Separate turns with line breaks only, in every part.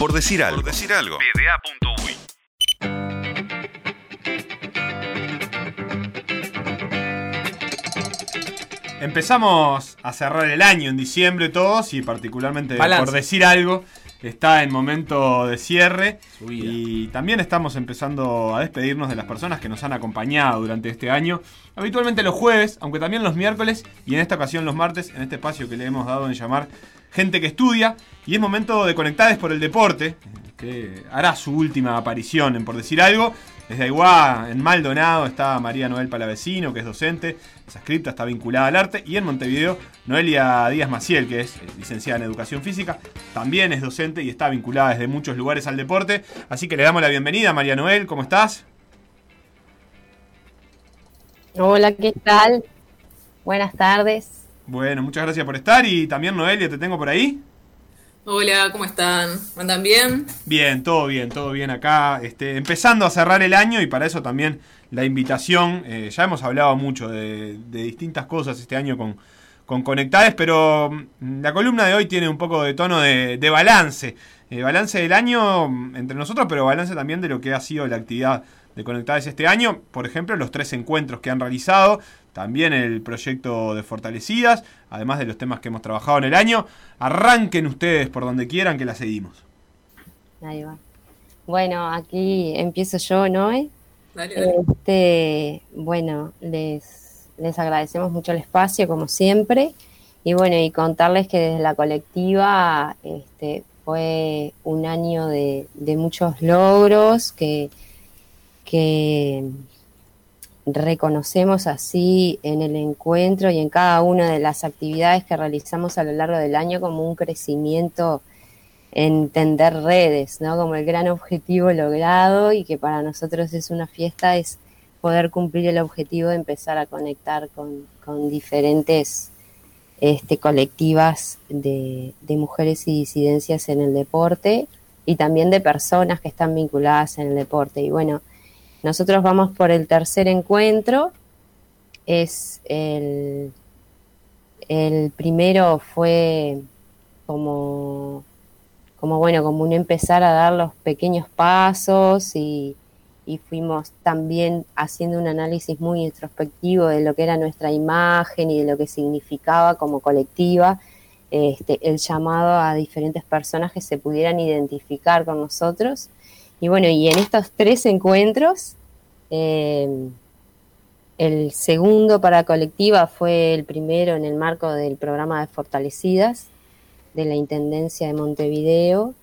Por decir algo. Por decir algo.
Empezamos a cerrar el año en diciembre todos y particularmente por decir algo está en momento de cierre y también estamos empezando a despedirnos de las personas que nos han acompañado durante este año. Habitualmente los jueves, aunque también los miércoles y en esta ocasión los martes, en este espacio que le hemos dado en llamar Gente que estudia. Y es momento de Conectades por el Deporte, que hará su última aparición en Por Decir Algo. Desde Aiguá, en Maldonado, está María Noel Palavecino, que es docente, es escrita, está vinculada al arte. Y en Montevideo, Noelia Díaz Maciel, que es eh, licenciada en Educación Física, también es docente y está vinculada desde muchos lugares al deporte. Así que le damos la bienvenida, María Noel, ¿cómo estás?
Hola, ¿qué tal? Buenas tardes.
Bueno, muchas gracias por estar y también Noelia, te tengo por ahí.
Hola, ¿cómo están? ¿Andan bien?
Bien, todo bien, todo bien acá. Este, empezando a cerrar el año y para eso también la invitación. Eh, ya hemos hablado mucho de, distintas cosas este año con, con Conectades, pero mm, la columna de hoy tiene un poco de tono de, balance. Eh, balance del año mm, entre nosotros, pero balance también de lo que ha sido la actividad de Conectades este año. Por ejemplo, los tres encuentros que han realizado, también el proyecto de Fortalecidas, además de los temas que hemos trabajado en el año. Arranquen ustedes por donde quieran que la seguimos.
Ahí va. Bueno, aquí empiezo yo, ¿no? Este, bueno, les, les agradecemos mucho el espacio, como siempre. Y bueno, y contarles que desde la colectiva este, fue un año de, de muchos logros, que, que reconocemos así en el encuentro y en cada una de las actividades que realizamos a lo largo del año como un crecimiento en tender redes, ¿no? Como el gran objetivo logrado y que para nosotros es una fiesta, es poder cumplir el objetivo de empezar a conectar con, diferentes este, colectivas de, de mujeres y disidencias en el deporte y también de personas que están vinculadas en el deporte. Y bueno, nosotros vamos por el tercer encuentro. Es el, primero fue como, bueno, como un empezar a dar los pequeños pasos y, fuimos también haciendo un análisis muy introspectivo de lo que era nuestra imagen y de lo que significaba como colectiva este, el llamado a diferentes personas que se pudieran identificar con nosotros y bueno, y en estos tres encuentros, em, el segundo para colectiva fue el primero en el marco del programa de Fortalecidas de la Intendencia de Montevideo.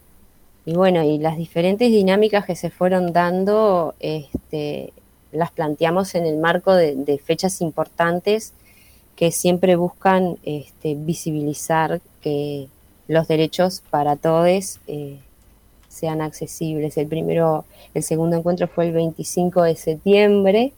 Y bueno, y las diferentes dinámicas que se fueron dando, este, las planteamos en el marco de, fechas importantes que siempre buscan este, visibilizar que los derechos para todos eh, sean accesibles. El primero, el segundo encuentro fue el 25 de septiembre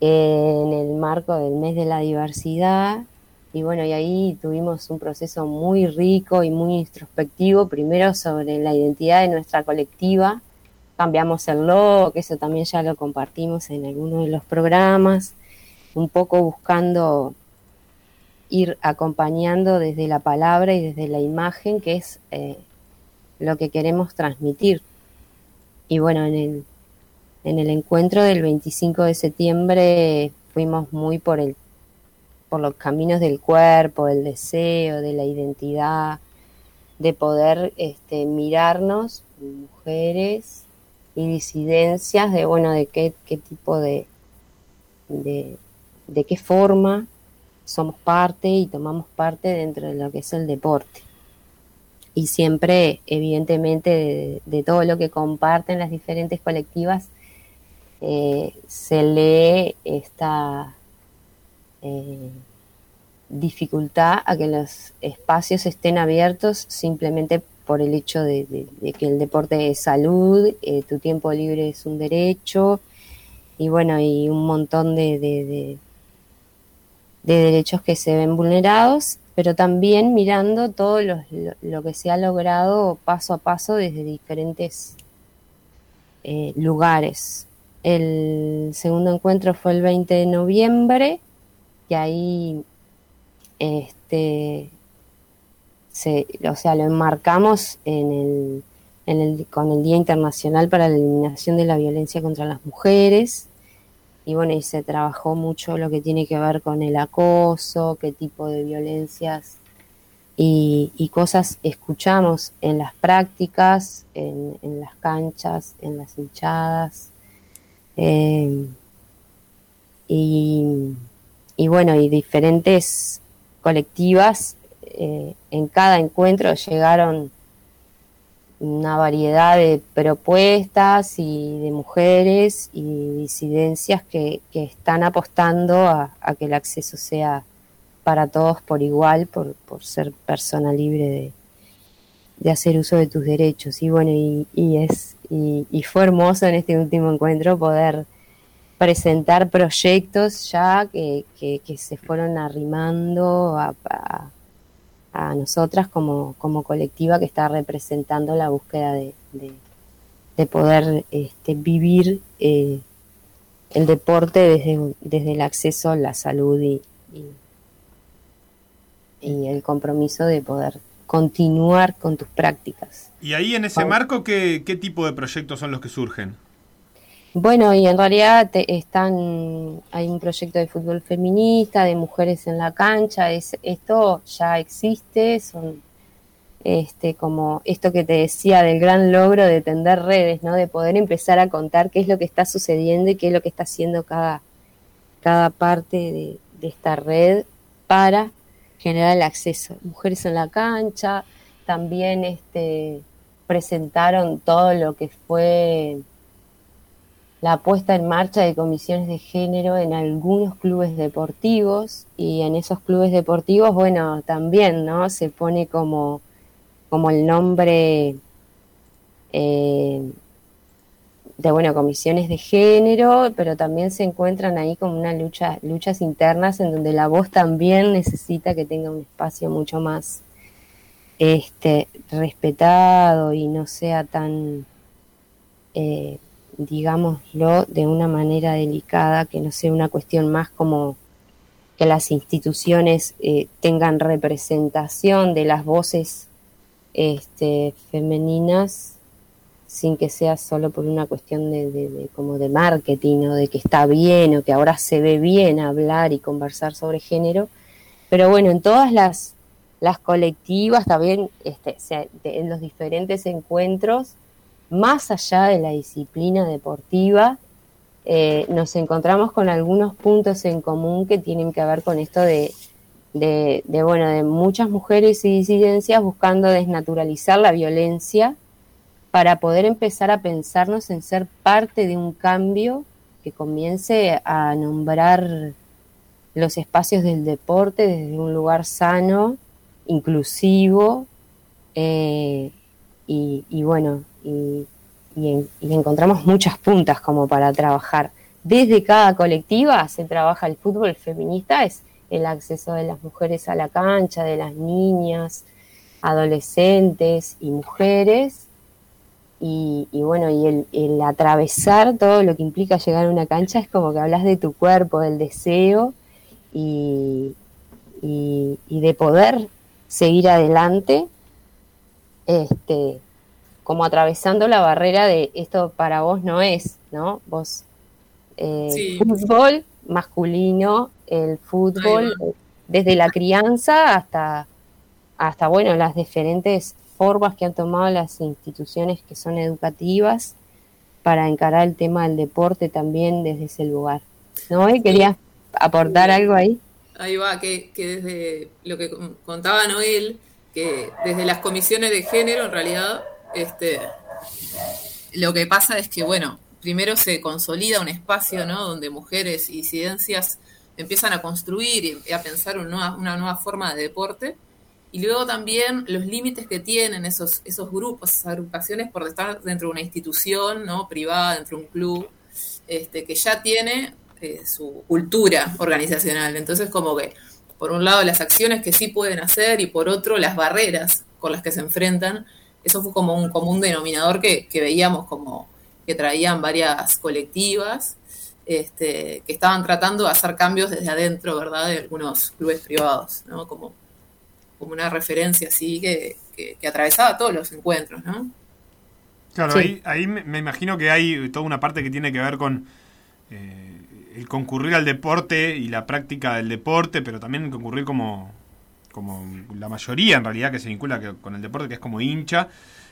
en el marco del mes de la diversidad. Y bueno, y ahí tuvimos un proceso muy rico y muy introspectivo, primero sobre la identidad de nuestra colectiva, cambiamos el logo, que eso también ya lo compartimos en alguno de los programas, un poco buscando ir acompañando desde la palabra y desde la imagen, que es eh, lo que queremos transmitir. Y bueno, en el, en el encuentro del 25 de septiembre fuimos muy por, el, por los caminos del cuerpo, del deseo, de la identidad, de poder este, mirarnos, mujeres y disidencias, de bueno, de qué, qué tipo de, de, de qué forma somos parte y tomamos parte dentro de lo que es el deporte y siempre, evidentemente, de, todo lo que comparten las diferentes colectivas, eh, se lee esta eh, dificultad a que los espacios estén abiertos simplemente por el hecho de, que el deporte es salud, eh, tu tiempo libre es un derecho, y bueno, y un montón de, de derechos que se ven vulnerados pero también mirando todo lo, que se ha logrado paso a paso desde diferentes eh, lugares. El segundo encuentro fue el 20 de noviembre, y ahí este, o sea, lo enmarcamos en el con el Día Internacional para la Eliminación de la Violencia contra las Mujeres. Y bueno, y se trabajó mucho lo que tiene que ver con el acoso, qué tipo de violencias y, cosas escuchamos en las prácticas, en, las canchas, en las hinchadas. Eh, y, bueno, y diferentes colectivas eh, en cada encuentro llegaron una variedad de propuestas y de mujeres y disidencias que, están apostando a, que el acceso sea para todos por igual, por, ser persona libre de, hacer uso de tus derechos. Y bueno, y, es, y, fue hermoso en este último encuentro poder presentar proyectos ya que, se fueron arrimando a a nosotras como, como colectiva que está representando la búsqueda de, de, poder este, vivir eh, el deporte desde, desde el acceso a la salud y, y, el compromiso de poder continuar con tus prácticas.
Y ahí en ese marco, ¿qué, ¿qué tipo de proyectos son los que surgen?
Bueno, y en realidad están, hay un proyecto de fútbol feminista, de mujeres en la cancha, es, esto ya existe, son este, como esto que te decía del gran logro de tender redes, ¿no? De poder empezar a contar qué es lo que está sucediendo y qué es lo que está haciendo cada, cada parte de, de esta red para generar el acceso. Mujeres en la cancha, también este, presentaron todo lo que fue la puesta en marcha de comisiones de género en algunos clubes deportivos y en esos clubes deportivos, bueno, también, ¿no? Se pone como, como el nombre eh, de, bueno, comisiones de género, pero también se encuentran ahí como una lucha, luchas internas en donde la voz también necesita que tenga un espacio mucho más este, respetado y no sea tan... Eh, digámoslo de una manera delicada, que no sea una cuestión más como que las instituciones eh, tengan representación de las voces este, femeninas sin que sea solo por una cuestión de, como de marketing o de que está bien o que ahora se ve bien hablar y conversar sobre género. Pero bueno, en todas las, las colectivas, también este, en los diferentes encuentros, más allá de la disciplina deportiva, eh, nos encontramos con algunos puntos en común que tienen que ver con esto de, bueno, de muchas mujeres y disidencias buscando desnaturalizar la violencia para poder empezar a pensarnos en ser parte de un cambio que comience a nombrar los espacios del deporte desde un lugar sano, inclusivo, eh, y, bueno, y, encontramos muchas puntas como para trabajar. Desde cada colectiva se trabaja el fútbol feminista, es el acceso de las mujeres a la cancha, de las niñas, adolescentes y mujeres. Y, bueno, y el, atravesar todo lo que implica llegar a una cancha es como que hablas de tu cuerpo, del deseo y, y de poder seguir adelante este, como atravesando la barrera de esto para vos no es, ¿no? Vos, eh, fútbol masculino, el fútbol, desde la crianza hasta, hasta, bueno, las diferentes formas que han tomado las instituciones que son educativas para encarar el tema del deporte también desde ese lugar. ¿No? ¿Querías aportar algo ahí?
Ahí va, que, que desde lo que contaba Noel, que desde las comisiones de género, en realidad, este, lo que pasa es que, bueno, primero se consolida un espacio, ¿no? Donde mujeres y disidencias empiezan a construir y a pensar una nueva, forma de deporte. Y luego también los límites que tienen esos, grupos, esas agrupaciones por estar dentro de una institución ¿no? privada, dentro de un club, este, que ya tiene eh, su cultura organizacional. Entonces, como que por un lado las acciones que sí pueden hacer y por otro las barreras con las que se enfrentan. Eso fue como un común denominador que, veíamos como que traían varias colectivas este, que estaban tratando de hacer cambios desde adentro, ¿verdad? De algunos clubes privados, ¿no? Como, como una referencia así que, que, atravesaba todos los encuentros, ¿no?
Claro, ahí, me imagino que hay toda una parte que tiene que ver con eh, el concurrir al deporte y la práctica del deporte, pero también el concurrir como, como la mayoría en realidad que se vincula con el deporte, que es como hincha.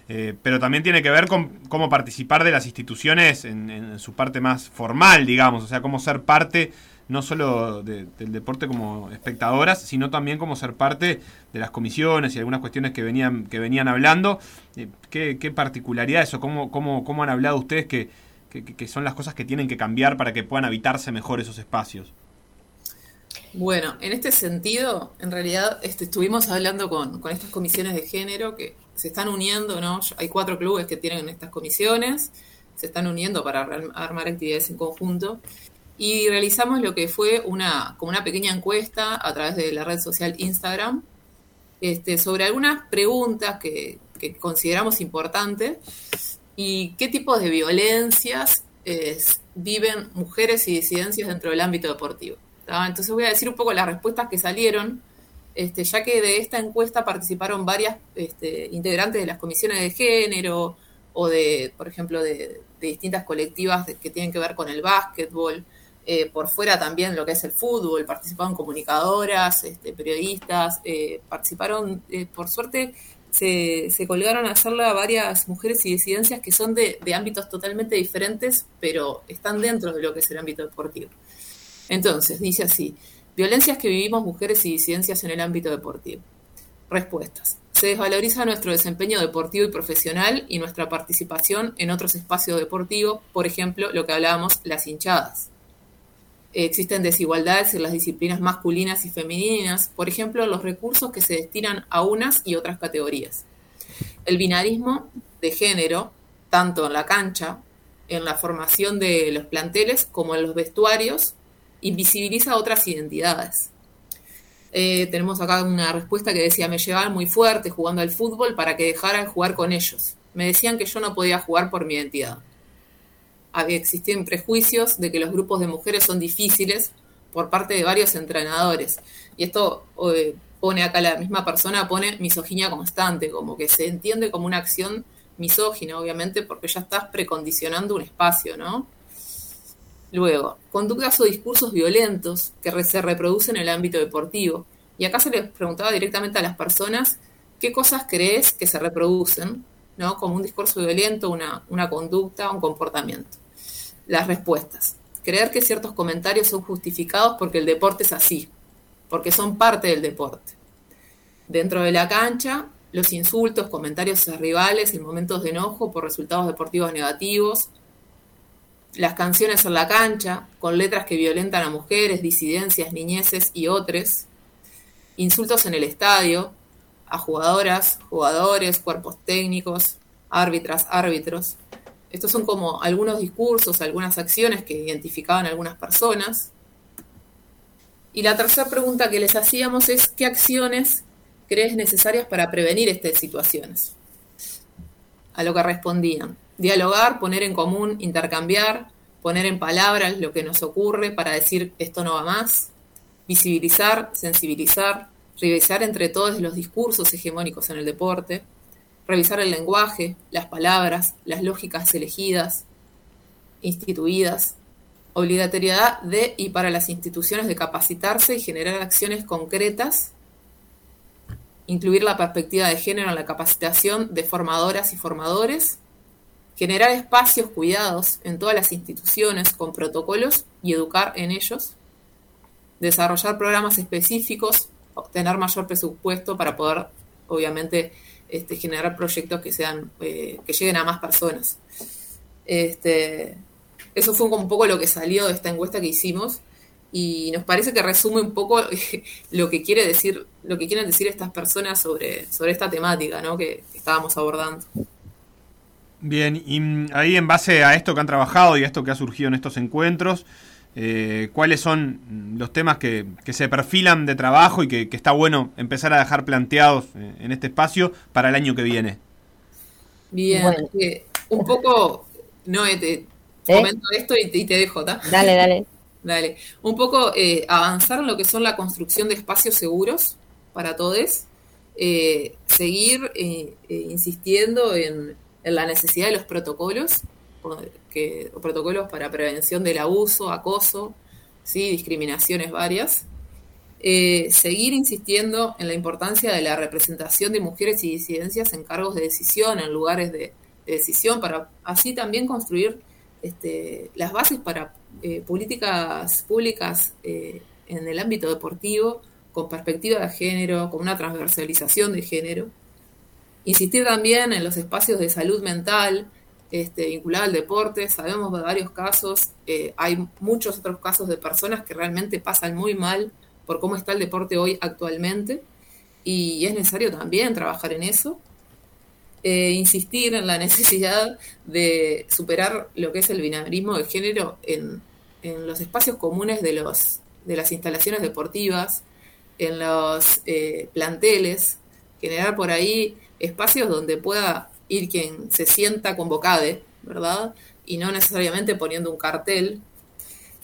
Eh, pero también tiene que ver con cómo participar de las instituciones en, su parte más formal, digamos, o sea, cómo ser parte no solo del deporte como espectadoras, sino también como ser parte de las comisiones y algunas cuestiones que venían, que venían hablando. Eh, ¿Qué, qué particularidades o cómo, cómo, cómo han hablado ustedes que, que, son las cosas que tienen que cambiar para que puedan habitarse mejor esos espacios?
Bueno, en este sentido, en realidad este, estuvimos hablando con, estas comisiones de género que se están uniendo, ¿no? Hay cuatro clubes que tienen estas comisiones, se están uniendo para armar actividades en conjunto y realizamos lo que fue una, como una pequeña encuesta a través de la red social Instagram este, sobre algunas preguntas que, consideramos importantes y qué tipos de violencias viven mujeres y disidencias dentro del ámbito deportivo. Entonces voy a decir un poco las respuestas que salieron, este, ya que de esta encuesta participaron varias este, integrantes de las comisiones de género o de, por ejemplo, de, distintas colectivas que tienen que ver con el básquetbol, eh, por fuera también lo que es el fútbol, participaron comunicadoras, este, periodistas, eh, participaron, eh, por suerte, se, colgaron a hacerla varias mujeres y disidencias que son de, de, ámbitos totalmente diferentes, pero están dentro de lo que es el ámbito deportivo. Entonces, dice así, violencias que vivimos mujeres y disidencias en el ámbito deportivo. Respuestas. Se desvaloriza nuestro desempeño deportivo y profesional y nuestra participación en otros espacios deportivos, por ejemplo, lo que hablábamos, las hinchadas existen desigualdades en las disciplinas masculinas y femeninas, por ejemplo, los recursos que se destinan a unas y otras categorías. El binarismo de género, tanto en la cancha, en la formación de los planteles como en los vestuarios, invisibiliza otras identidades. Eh, tenemos acá una respuesta que decía, me llevaban muy fuerte jugando al fútbol para que dejaran jugar con ellos. Me decían que yo no podía jugar por mi identidad existían prejuicios de que los grupos de mujeres son difíciles por parte de varios entrenadores. Y esto eh, pone acá la misma persona, pone misoginia constante, como que se entiende como una acción misógina, obviamente, porque ya estás precondicionando un espacio, ¿no? Luego, conductas o discursos violentos que se reproducen en el ámbito deportivo. Y acá se les preguntaba directamente a las personas qué cosas crees que se reproducen, ¿no? Como un discurso violento, una, una conducta, un comportamiento las respuestas. Creer que ciertos comentarios son justificados porque el deporte es así, porque son parte del deporte. Dentro de la cancha, los insultos, comentarios a rivales en momentos de enojo por resultados deportivos negativos, las canciones en la cancha, con letras que violentan a mujeres, disidencias, niñeces y otros, insultos en el estadio, a jugadoras, jugadores, cuerpos técnicos, árbitras, árbitros, estos son como algunos discursos, algunas acciones que identificaban algunas personas. Y la tercera pregunta que les hacíamos es, ¿qué acciones crees necesarias para prevenir estas situaciones? A lo que respondían, dialogar, poner en común, intercambiar, poner en palabras lo que nos ocurre para decir esto no va más, visibilizar, sensibilizar, revisar entre todos los discursos hegemónicos en el deporte, revisar el lenguaje, las palabras, las lógicas elegidas, instituidas, obligatoriedad de y para las instituciones de capacitarse y generar acciones concretas, incluir la perspectiva de género en la capacitación de formadoras y formadores, generar espacios cuidados en todas las instituciones con protocolos y educar en ellos, desarrollar programas específicos, obtener mayor presupuesto para poder, obviamente, este, generar proyectos que sean, eh, que lleguen a más personas. Este, eso fue un poco lo que salió de esta encuesta que hicimos y nos parece que resume un poco lo que quiere decir, lo que quieren decir estas personas sobre, sobre esta temática ¿no? que estábamos abordando.
Bien, y mm, ahí en base a esto que han trabajado y a esto que ha surgido en estos encuentros, eh, cuáles son los temas que, se perfilan de trabajo y que, está bueno empezar a dejar planteados eh, en este espacio para el año que viene.
Bien, eh, un poco, no, te comento esto y te, dejo,
Dale, dale.
Dale. Un poco avanzar en lo que son la construcción de espacios seguros para todos, seguir insistiendo en, en la necesidad de los protocolos, que, protocolos para prevención del abuso, acoso, ¿sí? discriminaciones varias. Eh, seguir insistiendo en la importancia de la representación de mujeres y disidencias en cargos de decisión, en lugares de, decisión, para así también construir este, las bases para eh, políticas públicas eh, en el ámbito deportivo, con perspectiva de género, con una transversalización de género. Insistir también en los espacios de salud mental este, vinculada al deporte. Sabemos de varios casos, eh, hay muchos otros casos de personas que realmente pasan muy mal por cómo está el deporte hoy actualmente y es necesario también trabajar en eso. Eh, insistir en la necesidad de superar lo que es el binarismo de género en, los espacios comunes de, los, de las instalaciones deportivas, en los eh, planteles, generar por ahí espacios donde pueda ir quien se sienta convocado, ¿verdad? Y no necesariamente poniendo un cartel.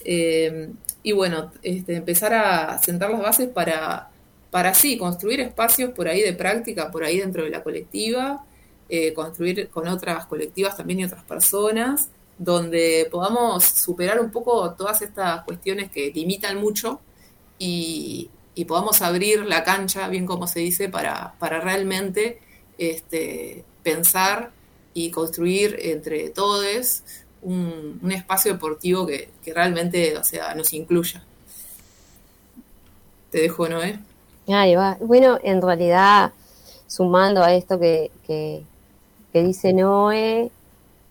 Eh, y bueno, este, empezar a sentar las bases para, para sí, construir espacios por ahí de práctica, por ahí dentro de la colectiva, eh, construir con otras colectivas también y otras personas, donde podamos superar un poco todas estas cuestiones que limitan mucho y, y podamos abrir la cancha, bien como se dice, para, para realmente este, pensar y construir entre todos un, espacio deportivo que, realmente o sea, nos incluya. Te dejo, Noé.
Ahí va. Bueno, en realidad, sumando a esto que, dice Noé,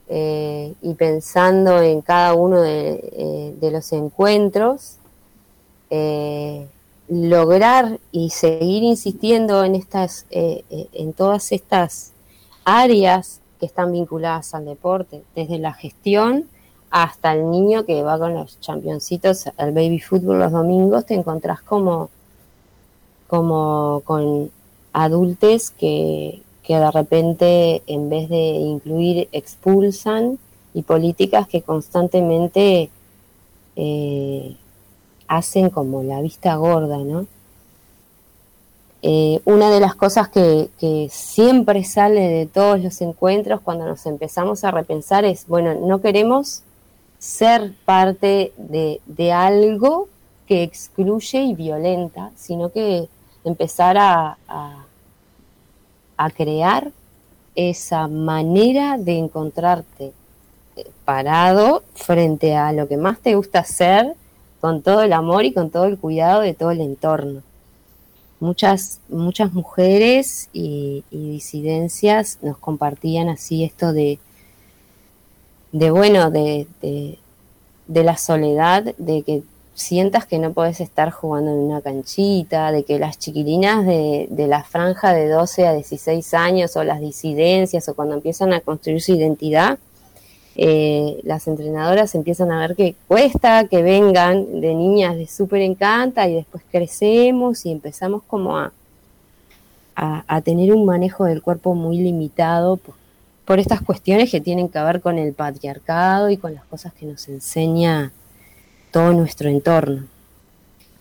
eh, y pensando en cada uno de, eh, los encuentros, eh, lograr y seguir insistiendo en estas, en todas estas áreas que están vinculadas al deporte, desde la gestión hasta el niño que va con los championcitos al baby fútbol los domingos, te encontrás como, como con adultos que, de repente en vez de incluir expulsan y políticas que constantemente eh, hacen como la vista gorda, ¿no? Eh, una de las cosas que, siempre sale de todos los encuentros cuando nos empezamos a repensar es, bueno, no queremos ser parte de, algo que excluye y violenta, sino que empezar a, a crear esa manera de encontrarte eh, parado frente a lo que más te gusta hacer, con todo el amor y con todo el cuidado de todo el entorno. Muchas, muchas mujeres y, disidencias nos compartían así esto de, de bueno, de, de, la soledad, de que sientas que no puedes estar jugando en una canchita, de que las chiquilinas de, de, la franja de 12 a 16 años o las disidencias o cuando empiezan a construir su identidad, eh, las entrenadoras empiezan a ver que cuesta que vengan de niñas de súper encanta y después crecemos y empezamos como a, a, tener un manejo del cuerpo muy limitado por, estas cuestiones que tienen que ver con el patriarcado y con las cosas que nos enseña todo nuestro entorno.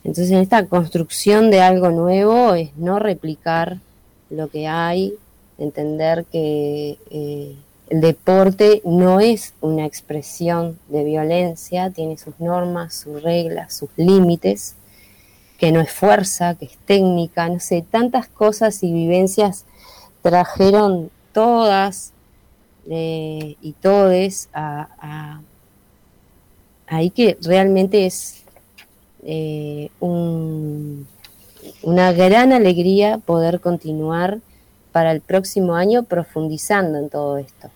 Entonces en esta construcción de algo nuevo es no replicar lo que hay, entender que eh, el deporte no es una expresión de violencia, tiene sus normas, sus reglas, sus límites, que no es fuerza, que es técnica, no sé, tantas cosas y vivencias trajeron todas eh, y todes a, ahí que realmente es eh, una gran alegría poder continuar para el próximo año profundizando en todo esto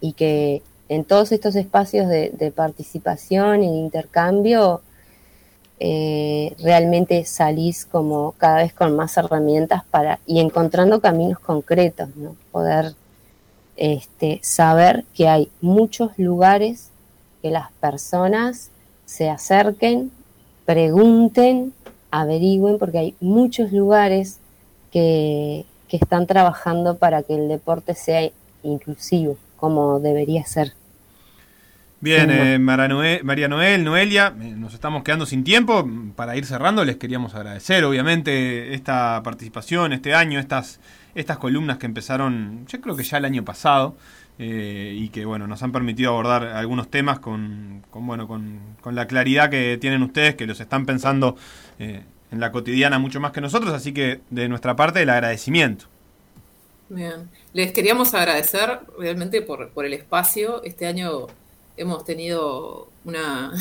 y que en todos estos espacios de, participación y de intercambio eh, realmente salís como cada vez con más herramientas para y encontrando caminos concretos, ¿no? Poder este, saber que hay muchos lugares que las personas se acerquen, pregunten, averigüen, porque hay muchos lugares que, que están trabajando para que el deporte sea inclusivo como debería ser.
Bien, eh, María Noel, Noelia, eh, nos estamos quedando sin tiempo. Para ir cerrando, les queríamos agradecer, obviamente, esta participación, este año, estas, estas columnas que empezaron, yo creo que ya el año pasado, eh, y que bueno, nos han permitido abordar algunos temas con, bueno, con, la claridad que tienen ustedes, que los están pensando en la cotidiana mucho más que nosotros, así que de nuestra parte el agradecimiento.
Bien, les queríamos agradecer realmente por, por el espacio. Este año hemos tenido una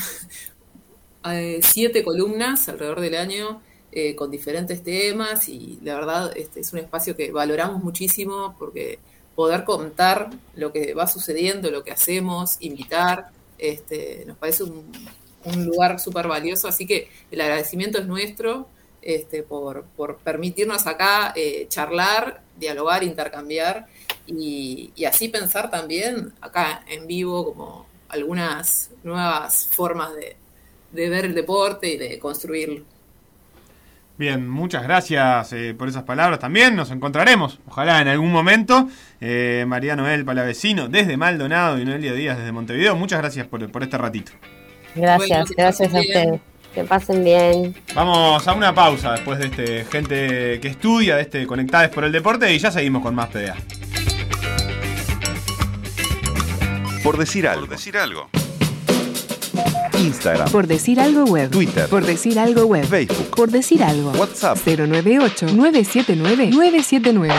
eh, siete columnas alrededor del año eh, con diferentes temas y la verdad este es un espacio que valoramos muchísimo porque poder contar lo que va sucediendo, lo que hacemos, invitar, este, nos parece un, lugar súper valioso, así que el agradecimiento es nuestro este, por, permitirnos acá eh, charlar, dialogar, intercambiar y, y, así pensar también acá en vivo como algunas nuevas formas de, ver el deporte y de construirlo.
Bien, muchas gracias eh, por esas palabras también. Nos encontraremos, ojalá en algún momento. Eh, María Noel Palavecino desde Maldonado y Noelia Díaz desde Montevideo. Muchas gracias por, este ratito.
Gracias, gracias a ustedes. Que pasen bien.
Vamos a una pausa después de este gente que estudia, de este Conectades por el Deporte y ya seguimos con más PDA.
Por decir algo. Por decir algo. Instagram.
Por decir algo web.
Twitter.
Por decir algo web.
Facebook.
Por decir algo.
WhatsApp.
098 979 979.